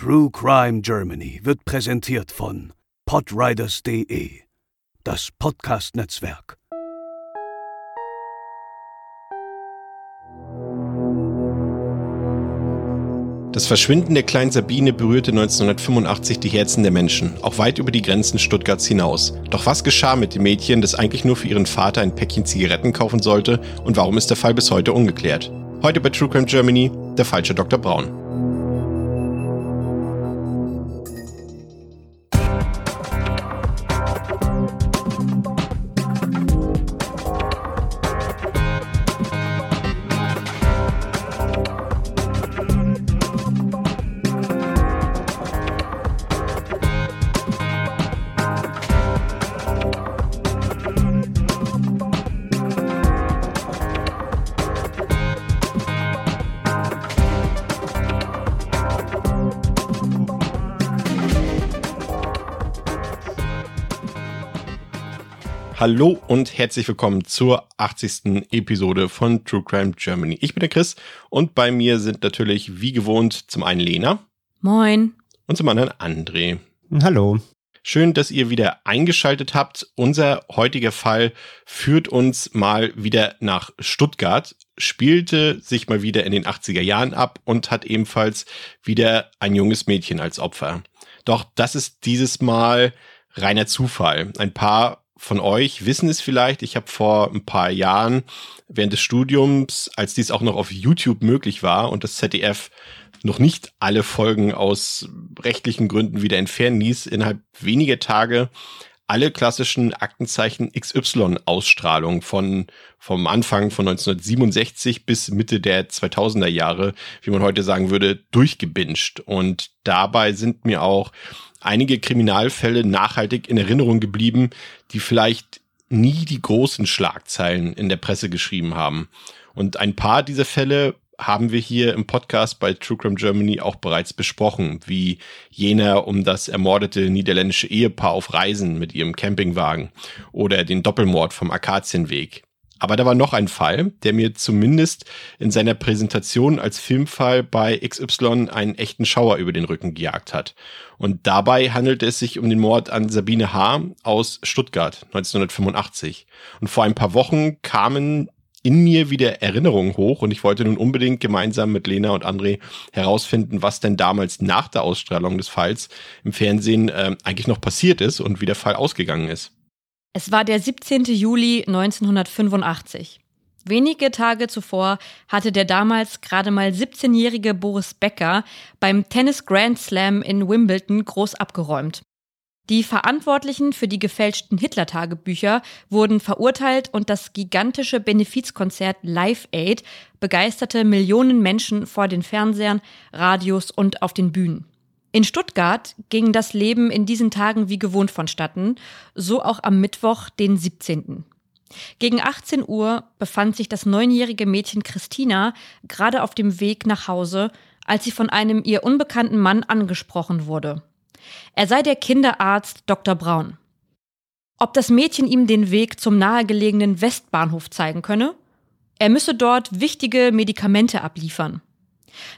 True Crime Germany wird präsentiert von podriders.de, das Podcast-Netzwerk. Das Verschwinden der kleinen Sabine berührte 1985 die Herzen der Menschen, auch weit über die Grenzen Stuttgarts hinaus. Doch was geschah mit dem Mädchen, das eigentlich nur für ihren Vater ein Päckchen Zigaretten kaufen sollte und warum ist der Fall bis heute ungeklärt? Heute bei True Crime Germany, der falsche Dr. Braun. Hallo und herzlich willkommen zur 80. Episode von True Crime Germany. Ich bin der Chris und bei mir sind natürlich wie gewohnt zum einen Lena. Moin. Und zum anderen André. Hallo. Schön, dass ihr wieder eingeschaltet habt. Unser heutiger Fall führt uns mal wieder nach Stuttgart, spielte sich mal wieder in den 80er Jahren ab und hat ebenfalls wieder ein junges Mädchen als Opfer. Doch das ist dieses Mal reiner Zufall. Ein paar von euch wissen es vielleicht. Ich habe vor ein paar Jahren während des Studiums, als dies auch noch auf YouTube möglich war und das ZDF noch nicht alle Folgen aus rechtlichen Gründen wieder entfernen ließ, innerhalb weniger Tage alle klassischen Aktenzeichen XY Ausstrahlungen von vom Anfang von 1967 bis Mitte der 2000er Jahre, wie man heute sagen würde, durchgebinged und dabei sind mir auch einige Kriminalfälle nachhaltig in Erinnerung geblieben, die vielleicht nie die großen Schlagzeilen in der Presse geschrieben haben. Und ein paar dieser Fälle haben wir hier im Podcast bei True Crime Germany auch bereits besprochen, wie jener um das ermordete niederländische Ehepaar auf Reisen mit ihrem Campingwagen oder den Doppelmord vom Akazienweg. Aber da war noch ein Fall, der mir zumindest in seiner Präsentation als Filmfall bei XY einen echten Schauer über den Rücken gejagt hat. Und dabei handelte es sich um den Mord an Sabine H. aus Stuttgart 1985. Und vor ein paar Wochen kamen in mir wieder Erinnerungen hoch und ich wollte nun unbedingt gemeinsam mit Lena und André herausfinden, was denn damals nach der Ausstrahlung des Falls im Fernsehen äh, eigentlich noch passiert ist und wie der Fall ausgegangen ist. Es war der 17. Juli 1985. Wenige Tage zuvor hatte der damals gerade mal 17-jährige Boris Becker beim Tennis Grand Slam in Wimbledon groß abgeräumt. Die Verantwortlichen für die gefälschten Hitler-Tagebücher wurden verurteilt und das gigantische Benefizkonzert Live Aid begeisterte Millionen Menschen vor den Fernsehern, Radios und auf den Bühnen. In Stuttgart ging das Leben in diesen Tagen wie gewohnt vonstatten, so auch am Mittwoch, den 17. Gegen 18 Uhr befand sich das neunjährige Mädchen Christina gerade auf dem Weg nach Hause, als sie von einem ihr unbekannten Mann angesprochen wurde. Er sei der Kinderarzt Dr. Braun. Ob das Mädchen ihm den Weg zum nahegelegenen Westbahnhof zeigen könne? Er müsse dort wichtige Medikamente abliefern.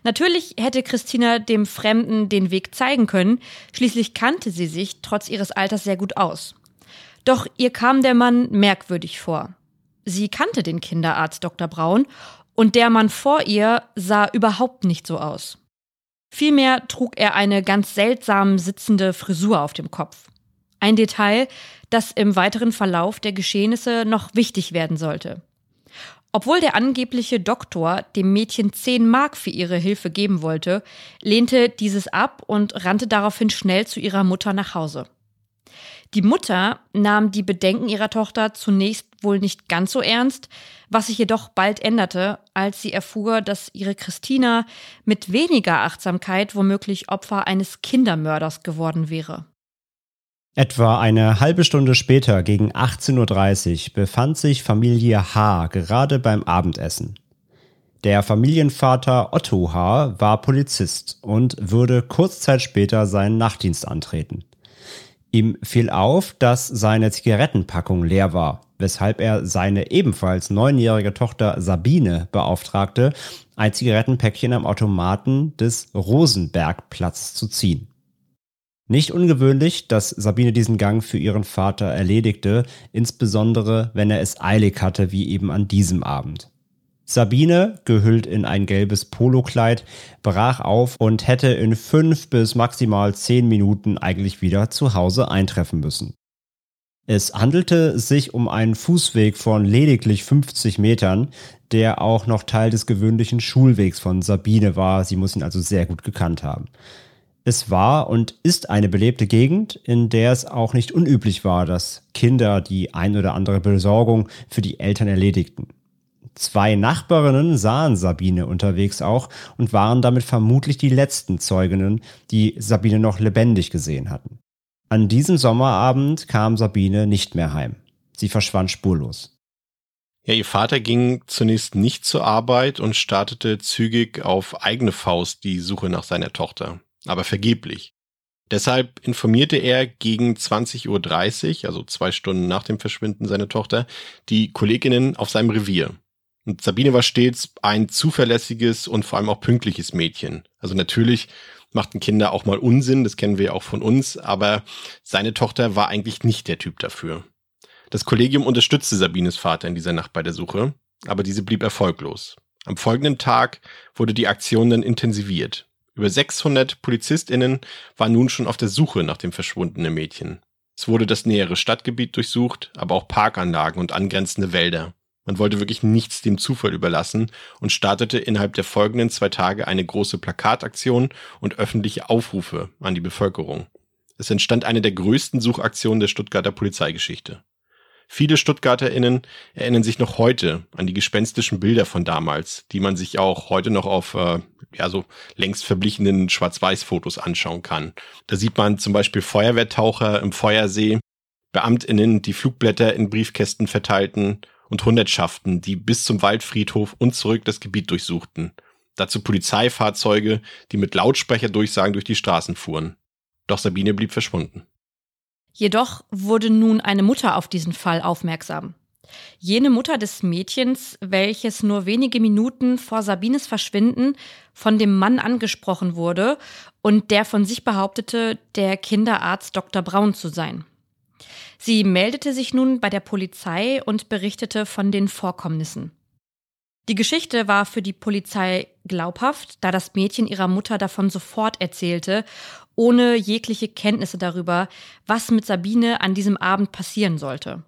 Natürlich hätte Christina dem Fremden den Weg zeigen können, schließlich kannte sie sich trotz ihres Alters sehr gut aus. Doch ihr kam der Mann merkwürdig vor. Sie kannte den Kinderarzt Dr. Braun und der Mann vor ihr sah überhaupt nicht so aus. Vielmehr trug er eine ganz seltsam sitzende Frisur auf dem Kopf. Ein Detail, das im weiteren Verlauf der Geschehnisse noch wichtig werden sollte. Obwohl der angebliche Doktor dem Mädchen 10 Mark für ihre Hilfe geben wollte, lehnte dieses ab und rannte daraufhin schnell zu ihrer Mutter nach Hause. Die Mutter nahm die Bedenken ihrer Tochter zunächst wohl nicht ganz so ernst, was sich jedoch bald änderte, als sie erfuhr, dass ihre Christina mit weniger Achtsamkeit womöglich Opfer eines Kindermörders geworden wäre. Etwa eine halbe Stunde später, gegen 18.30 Uhr, befand sich Familie H. gerade beim Abendessen. Der Familienvater Otto H. war Polizist und würde kurz Zeit später seinen Nachtdienst antreten. Ihm fiel auf, dass seine Zigarettenpackung leer war. weshalb er seine ebenfalls neunjährige Tochter Sabine beauftragte, ein Zigarettenpäckchen am Automaten des Rosenbergplatz zu ziehen. Nicht ungewöhnlich, dass Sabine diesen Gang für ihren Vater erledigte, insbesondere wenn er es eilig hatte, wie eben an diesem Abend. Sabine, gehüllt in ein gelbes Polokleid, brach auf und hätte in fünf bis maximal zehn Minuten eigentlich wieder zu Hause eintreffen müssen. Es handelte sich um einen Fußweg von lediglich 50 Metern, der auch noch Teil des gewöhnlichen Schulwegs von Sabine war. Sie muss ihn also sehr gut gekannt haben. Es war und ist eine belebte Gegend, in der es auch nicht unüblich war, dass Kinder die ein oder andere Besorgung für die Eltern erledigten. Zwei Nachbarinnen sahen Sabine unterwegs auch und waren damit vermutlich die letzten Zeuginnen, die Sabine noch lebendig gesehen hatten. An diesem Sommerabend kam Sabine nicht mehr heim. Sie verschwand spurlos. Ja, ihr Vater ging zunächst nicht zur Arbeit und startete zügig auf eigene Faust die Suche nach seiner Tochter aber vergeblich. Deshalb informierte er gegen 20.30 Uhr, also zwei Stunden nach dem Verschwinden seiner Tochter, die Kolleginnen auf seinem Revier. Und Sabine war stets ein zuverlässiges und vor allem auch pünktliches Mädchen. Also natürlich machten Kinder auch mal Unsinn, das kennen wir auch von uns, aber seine Tochter war eigentlich nicht der Typ dafür. Das Kollegium unterstützte Sabines Vater in dieser Nacht bei der Suche, aber diese blieb erfolglos. Am folgenden Tag wurde die Aktion dann intensiviert. Über 600 PolizistInnen waren nun schon auf der Suche nach dem verschwundenen Mädchen. Es wurde das nähere Stadtgebiet durchsucht, aber auch Parkanlagen und angrenzende Wälder. Man wollte wirklich nichts dem Zufall überlassen und startete innerhalb der folgenden zwei Tage eine große Plakataktion und öffentliche Aufrufe an die Bevölkerung. Es entstand eine der größten Suchaktionen der Stuttgarter Polizeigeschichte. Viele StuttgarterInnen erinnern sich noch heute an die gespenstischen Bilder von damals, die man sich auch heute noch auf äh, ja so längst verblichenen Schwarz-Weiß-Fotos anschauen kann. Da sieht man zum Beispiel Feuerwehrtaucher im Feuersee, BeamtInnen, die Flugblätter in Briefkästen verteilten und Hundertschaften, die bis zum Waldfriedhof und zurück das Gebiet durchsuchten. Dazu Polizeifahrzeuge, die mit Lautsprecherdurchsagen durch die Straßen fuhren. Doch Sabine blieb verschwunden. Jedoch wurde nun eine Mutter auf diesen Fall aufmerksam. Jene Mutter des Mädchens, welches nur wenige Minuten vor Sabines Verschwinden von dem Mann angesprochen wurde und der von sich behauptete, der Kinderarzt Dr. Braun zu sein. Sie meldete sich nun bei der Polizei und berichtete von den Vorkommnissen. Die Geschichte war für die Polizei glaubhaft, da das Mädchen ihrer Mutter davon sofort erzählte ohne jegliche Kenntnisse darüber, was mit Sabine an diesem Abend passieren sollte.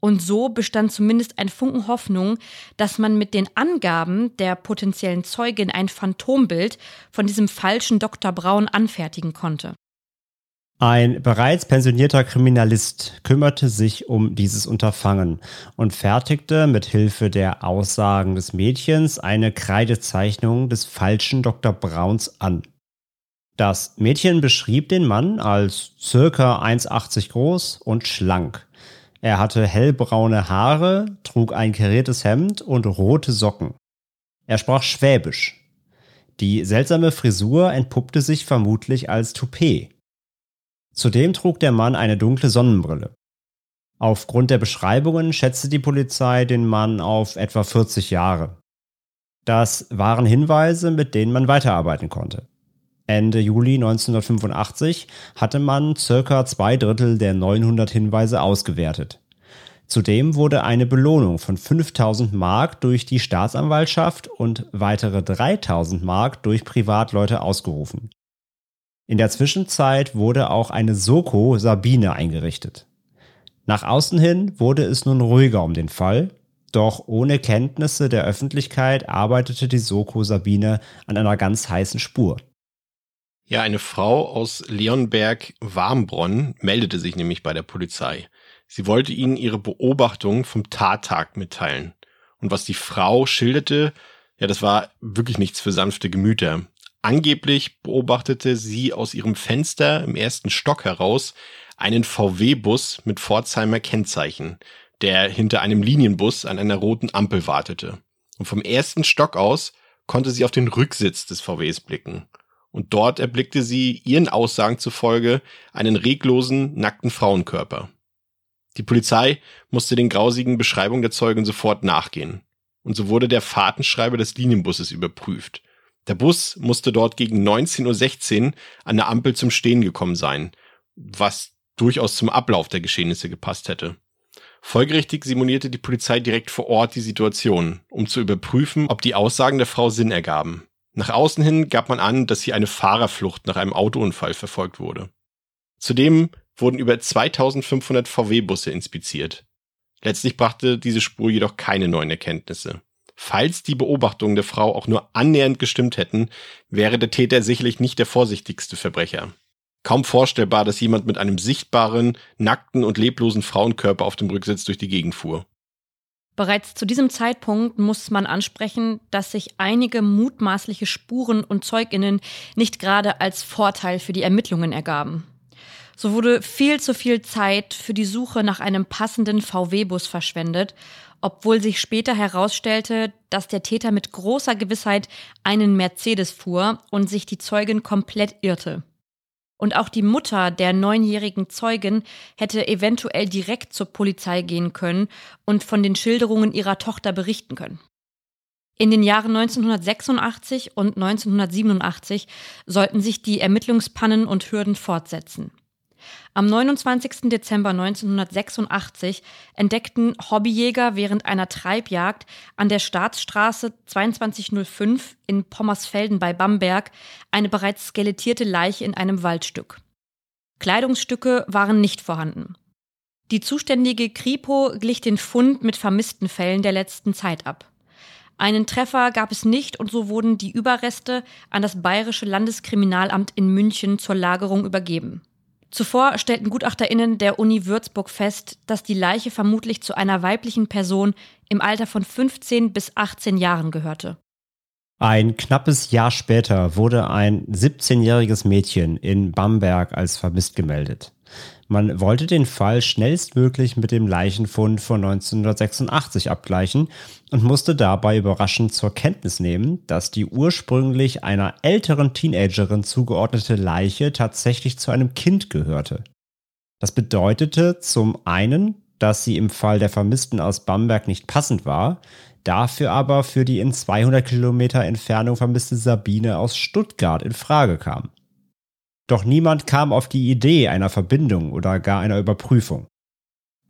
Und so bestand zumindest ein Funken Hoffnung, dass man mit den Angaben der potenziellen Zeugin ein Phantombild von diesem falschen Dr. Braun anfertigen konnte. Ein bereits pensionierter Kriminalist kümmerte sich um dieses Unterfangen und fertigte mit Hilfe der Aussagen des Mädchens eine Kreidezeichnung des falschen Dr. Brauns an. Das Mädchen beschrieb den Mann als circa 1,80 groß und schlank. Er hatte hellbraune Haare, trug ein kariertes Hemd und rote Socken. Er sprach Schwäbisch. Die seltsame Frisur entpuppte sich vermutlich als Toupet. Zudem trug der Mann eine dunkle Sonnenbrille. Aufgrund der Beschreibungen schätzte die Polizei den Mann auf etwa 40 Jahre. Das waren Hinweise, mit denen man weiterarbeiten konnte. Ende Juli 1985 hatte man circa zwei Drittel der 900 Hinweise ausgewertet. Zudem wurde eine Belohnung von 5000 Mark durch die Staatsanwaltschaft und weitere 3000 Mark durch Privatleute ausgerufen. In der Zwischenzeit wurde auch eine Soko Sabine eingerichtet. Nach außen hin wurde es nun ruhiger um den Fall, doch ohne Kenntnisse der Öffentlichkeit arbeitete die Soko Sabine an einer ganz heißen Spur. Ja, eine Frau aus Leonberg-Warmbronn meldete sich nämlich bei der Polizei. Sie wollte ihnen ihre Beobachtung vom Tattag mitteilen. Und was die Frau schilderte, ja, das war wirklich nichts für sanfte Gemüter. Angeblich beobachtete sie aus ihrem Fenster im ersten Stock heraus einen VW-Bus mit Pforzheimer Kennzeichen, der hinter einem Linienbus an einer roten Ampel wartete. Und vom ersten Stock aus konnte sie auf den Rücksitz des VWs blicken und dort erblickte sie ihren Aussagen zufolge einen reglosen, nackten Frauenkörper. Die Polizei musste den grausigen Beschreibungen der Zeugen sofort nachgehen. Und so wurde der Fahrtenschreiber des Linienbusses überprüft. Der Bus musste dort gegen 19.16 Uhr an der Ampel zum Stehen gekommen sein, was durchaus zum Ablauf der Geschehnisse gepasst hätte. Folgerichtig simulierte die Polizei direkt vor Ort die Situation, um zu überprüfen, ob die Aussagen der Frau Sinn ergaben. Nach außen hin gab man an, dass hier eine Fahrerflucht nach einem Autounfall verfolgt wurde. Zudem wurden über 2500 VW-Busse inspiziert. Letztlich brachte diese Spur jedoch keine neuen Erkenntnisse. Falls die Beobachtungen der Frau auch nur annähernd gestimmt hätten, wäre der Täter sicherlich nicht der vorsichtigste Verbrecher. Kaum vorstellbar, dass jemand mit einem sichtbaren, nackten und leblosen Frauenkörper auf dem Rücksitz durch die Gegend fuhr. Bereits zu diesem Zeitpunkt muss man ansprechen, dass sich einige mutmaßliche Spuren und Zeuginnen nicht gerade als Vorteil für die Ermittlungen ergaben. So wurde viel zu viel Zeit für die Suche nach einem passenden VW-Bus verschwendet, obwohl sich später herausstellte, dass der Täter mit großer Gewissheit einen Mercedes fuhr und sich die Zeugin komplett irrte. Und auch die Mutter der neunjährigen Zeugin hätte eventuell direkt zur Polizei gehen können und von den Schilderungen ihrer Tochter berichten können. In den Jahren 1986 und 1987 sollten sich die Ermittlungspannen und Hürden fortsetzen. Am 29. Dezember 1986 entdeckten Hobbyjäger während einer Treibjagd an der Staatsstraße 2205 in Pommersfelden bei Bamberg eine bereits skelettierte Leiche in einem Waldstück. Kleidungsstücke waren nicht vorhanden. Die zuständige Kripo glich den Fund mit vermissten Fällen der letzten Zeit ab. Einen Treffer gab es nicht und so wurden die Überreste an das Bayerische Landeskriminalamt in München zur Lagerung übergeben. Zuvor stellten GutachterInnen der Uni Würzburg fest, dass die Leiche vermutlich zu einer weiblichen Person im Alter von 15 bis 18 Jahren gehörte. Ein knappes Jahr später wurde ein 17-jähriges Mädchen in Bamberg als vermisst gemeldet. Man wollte den Fall schnellstmöglich mit dem Leichenfund von 1986 abgleichen und musste dabei überraschend zur Kenntnis nehmen, dass die ursprünglich einer älteren Teenagerin zugeordnete Leiche tatsächlich zu einem Kind gehörte. Das bedeutete zum einen, dass sie im Fall der Vermissten aus Bamberg nicht passend war, dafür aber für die in 200 Kilometer Entfernung vermisste Sabine aus Stuttgart in Frage kam. Doch niemand kam auf die Idee einer Verbindung oder gar einer Überprüfung.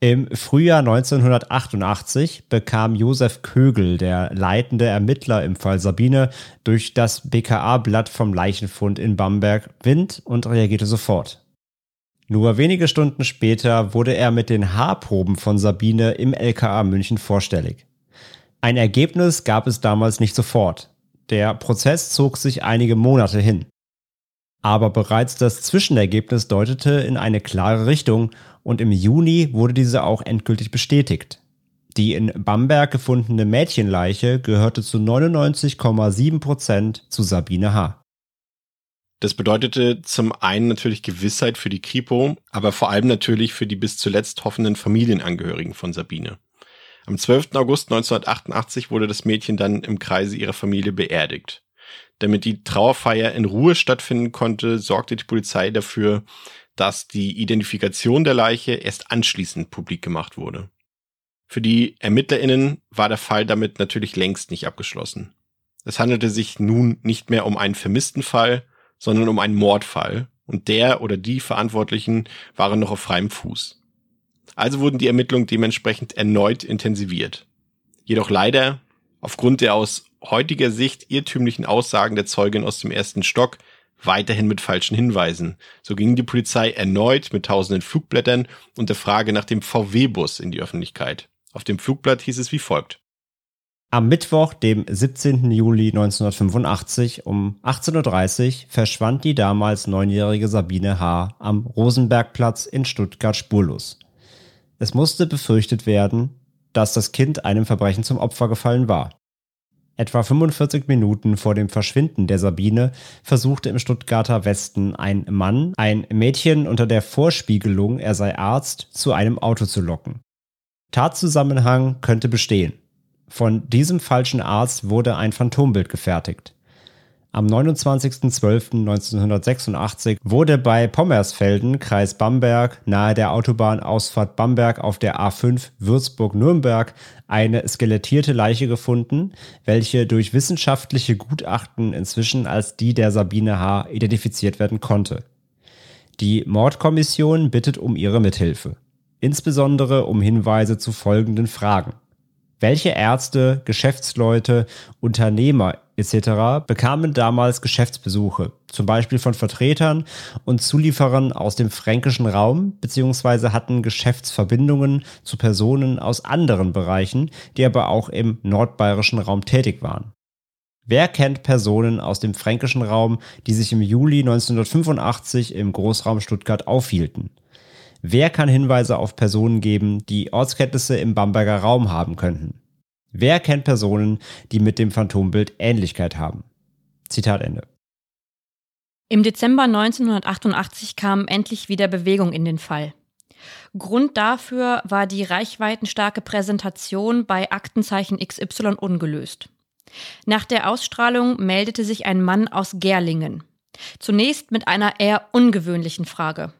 Im Frühjahr 1988 bekam Josef Kögel, der leitende Ermittler im Fall Sabine, durch das BKA-Blatt vom Leichenfund in Bamberg Wind und reagierte sofort. Nur wenige Stunden später wurde er mit den Haarproben von Sabine im LKA München vorstellig. Ein Ergebnis gab es damals nicht sofort. Der Prozess zog sich einige Monate hin. Aber bereits das Zwischenergebnis deutete in eine klare Richtung und im Juni wurde diese auch endgültig bestätigt. Die in Bamberg gefundene Mädchenleiche gehörte zu 99,7 Prozent zu Sabine H. Das bedeutete zum einen natürlich Gewissheit für die Kripo, aber vor allem natürlich für die bis zuletzt hoffenden Familienangehörigen von Sabine. Am 12. August 1988 wurde das Mädchen dann im Kreise ihrer Familie beerdigt. Damit die Trauerfeier in Ruhe stattfinden konnte, sorgte die Polizei dafür, dass die Identifikation der Leiche erst anschließend publik gemacht wurde. Für die ErmittlerInnen war der Fall damit natürlich längst nicht abgeschlossen. Es handelte sich nun nicht mehr um einen vermissten Fall, sondern um einen Mordfall und der oder die Verantwortlichen waren noch auf freiem Fuß. Also wurden die Ermittlungen dementsprechend erneut intensiviert. Jedoch leider, aufgrund der aus heutiger Sicht irrtümlichen Aussagen der Zeugin aus dem ersten Stock weiterhin mit falschen Hinweisen. So ging die Polizei erneut mit tausenden Flugblättern und der Frage nach dem VW-Bus in die Öffentlichkeit. Auf dem Flugblatt hieß es wie folgt. Am Mittwoch, dem 17. Juli 1985 um 18.30 Uhr verschwand die damals neunjährige Sabine H. am Rosenbergplatz in Stuttgart spurlos. Es musste befürchtet werden, dass das Kind einem Verbrechen zum Opfer gefallen war. Etwa 45 Minuten vor dem Verschwinden der Sabine versuchte im Stuttgarter Westen ein Mann, ein Mädchen unter der Vorspiegelung, er sei Arzt, zu einem Auto zu locken. Tatzusammenhang könnte bestehen. Von diesem falschen Arzt wurde ein Phantombild gefertigt. Am 29.12.1986 wurde bei Pommersfelden, Kreis Bamberg, nahe der Autobahnausfahrt Bamberg auf der A5 Würzburg-Nürnberg eine skelettierte Leiche gefunden, welche durch wissenschaftliche Gutachten inzwischen als die der Sabine H. identifiziert werden konnte. Die Mordkommission bittet um ihre Mithilfe, insbesondere um Hinweise zu folgenden Fragen. Welche Ärzte, Geschäftsleute, Unternehmer etc. bekamen damals Geschäftsbesuche, zum Beispiel von Vertretern und Zulieferern aus dem fränkischen Raum, beziehungsweise hatten Geschäftsverbindungen zu Personen aus anderen Bereichen, die aber auch im nordbayerischen Raum tätig waren. Wer kennt Personen aus dem fränkischen Raum, die sich im Juli 1985 im Großraum Stuttgart aufhielten? Wer kann Hinweise auf Personen geben, die Ortskenntnisse im Bamberger Raum haben könnten? Wer kennt Personen, die mit dem Phantombild Ähnlichkeit haben? Zitat Ende. Im Dezember 1988 kam endlich wieder Bewegung in den Fall. Grund dafür war die reichweitenstarke Präsentation bei Aktenzeichen XY ungelöst. Nach der Ausstrahlung meldete sich ein Mann aus Gerlingen. Zunächst mit einer eher ungewöhnlichen Frage.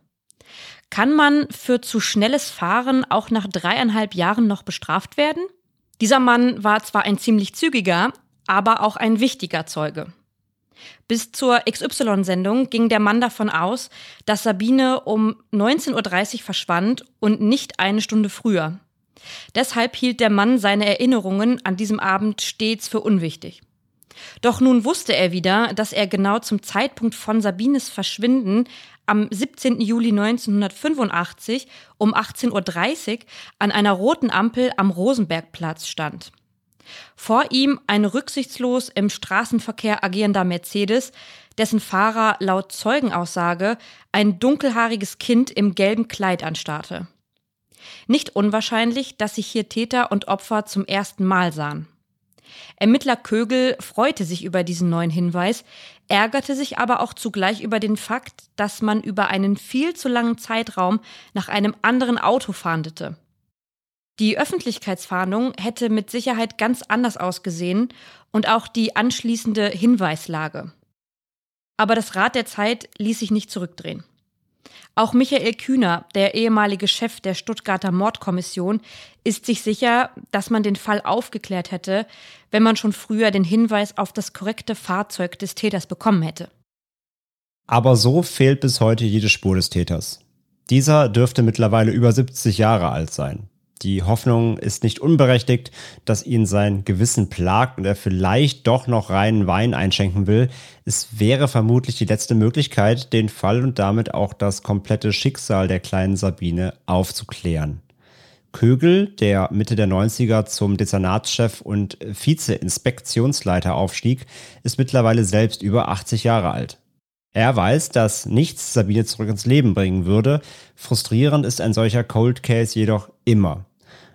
Kann man für zu schnelles Fahren auch nach dreieinhalb Jahren noch bestraft werden? Dieser Mann war zwar ein ziemlich zügiger, aber auch ein wichtiger Zeuge. Bis zur XY-Sendung ging der Mann davon aus, dass Sabine um 19.30 Uhr verschwand und nicht eine Stunde früher. Deshalb hielt der Mann seine Erinnerungen an diesem Abend stets für unwichtig. Doch nun wusste er wieder, dass er genau zum Zeitpunkt von Sabines Verschwinden am 17. Juli 1985 um 18.30 Uhr an einer roten Ampel am Rosenbergplatz stand. Vor ihm ein rücksichtslos im Straßenverkehr agierender Mercedes, dessen Fahrer laut Zeugenaussage ein dunkelhaariges Kind im gelben Kleid anstarrte. Nicht unwahrscheinlich, dass sich hier Täter und Opfer zum ersten Mal sahen. Ermittler Kögel freute sich über diesen neuen Hinweis, ärgerte sich aber auch zugleich über den Fakt, dass man über einen viel zu langen Zeitraum nach einem anderen Auto fahndete. Die Öffentlichkeitsfahndung hätte mit Sicherheit ganz anders ausgesehen und auch die anschließende Hinweislage. Aber das Rad der Zeit ließ sich nicht zurückdrehen. Auch Michael Kühner, der ehemalige Chef der Stuttgarter Mordkommission, ist sich sicher, dass man den Fall aufgeklärt hätte, wenn man schon früher den Hinweis auf das korrekte Fahrzeug des Täters bekommen hätte. Aber so fehlt bis heute jede Spur des Täters. Dieser dürfte mittlerweile über 70 Jahre alt sein. Die Hoffnung ist nicht unberechtigt, dass ihn sein Gewissen plagt und er vielleicht doch noch reinen Wein einschenken will. Es wäre vermutlich die letzte Möglichkeit, den Fall und damit auch das komplette Schicksal der kleinen Sabine aufzuklären. Kögel, der Mitte der 90er zum Dezernatschef und Vize-Inspektionsleiter aufstieg, ist mittlerweile selbst über 80 Jahre alt. Er weiß, dass nichts Sabine zurück ins Leben bringen würde. Frustrierend ist ein solcher Cold Case jedoch immer.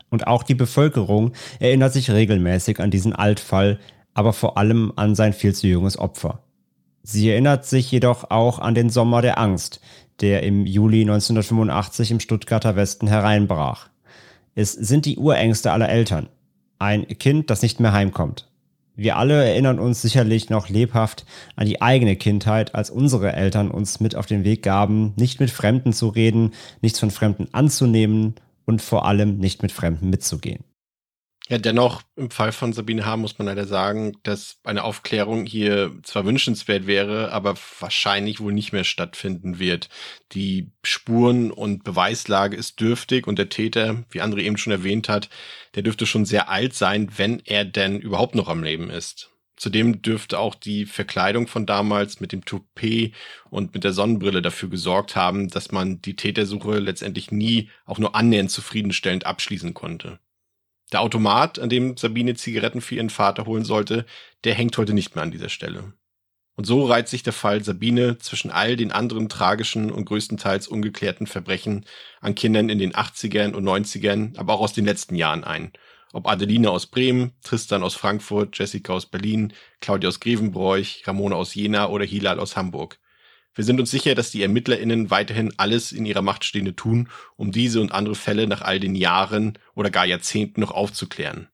Und auch die Bevölkerung erinnert sich regelmäßig an diesen Altfall, aber vor allem an sein viel zu junges Opfer. Sie erinnert sich jedoch auch an den Sommer der Angst, der im Juli 1985 im Stuttgarter Westen hereinbrach. Es sind die Urängste aller Eltern. Ein Kind, das nicht mehr heimkommt. Wir alle erinnern uns sicherlich noch lebhaft an die eigene Kindheit, als unsere Eltern uns mit auf den Weg gaben, nicht mit Fremden zu reden, nichts von Fremden anzunehmen und vor allem nicht mit Fremden mitzugehen. Ja, dennoch im Fall von Sabine H. muss man leider sagen, dass eine Aufklärung hier zwar wünschenswert wäre, aber wahrscheinlich wohl nicht mehr stattfinden wird. Die Spuren- und Beweislage ist dürftig und der Täter, wie André eben schon erwähnt hat, der dürfte schon sehr alt sein, wenn er denn überhaupt noch am Leben ist. Zudem dürfte auch die Verkleidung von damals mit dem Toupet und mit der Sonnenbrille dafür gesorgt haben, dass man die Tätersuche letztendlich nie auch nur annähernd zufriedenstellend abschließen konnte. Der Automat, an dem Sabine Zigaretten für ihren Vater holen sollte, der hängt heute nicht mehr an dieser Stelle. Und so reiht sich der Fall Sabine zwischen all den anderen tragischen und größtenteils ungeklärten Verbrechen an Kindern in den 80ern und 90ern, aber auch aus den letzten Jahren ein. Ob Adeline aus Bremen, Tristan aus Frankfurt, Jessica aus Berlin, Claudia aus Grevenbroich, Ramona aus Jena oder Hilal aus Hamburg. Wir sind uns sicher, dass die ErmittlerInnen weiterhin alles in ihrer Macht Stehende tun, um diese und andere Fälle nach all den Jahren oder gar Jahrzehnten noch aufzuklären.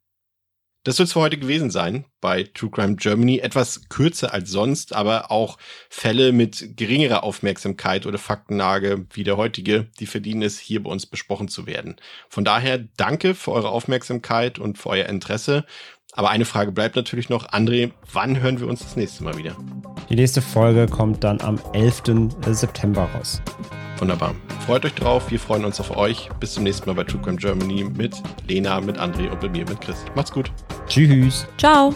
Das soll es für heute gewesen sein bei True Crime Germany. Etwas kürzer als sonst, aber auch Fälle mit geringerer Aufmerksamkeit oder Faktenlage wie der heutige, die verdienen es, hier bei uns besprochen zu werden. Von daher danke für eure Aufmerksamkeit und für euer Interesse. Aber eine Frage bleibt natürlich noch. André, wann hören wir uns das nächste Mal wieder? Die nächste Folge kommt dann am 11. September raus. Wunderbar. Freut euch drauf. Wir freuen uns auf euch. Bis zum nächsten Mal bei True Crime Germany mit Lena, mit André und bei mir, mit Chris. Macht's gut. Tschüss. Ciao.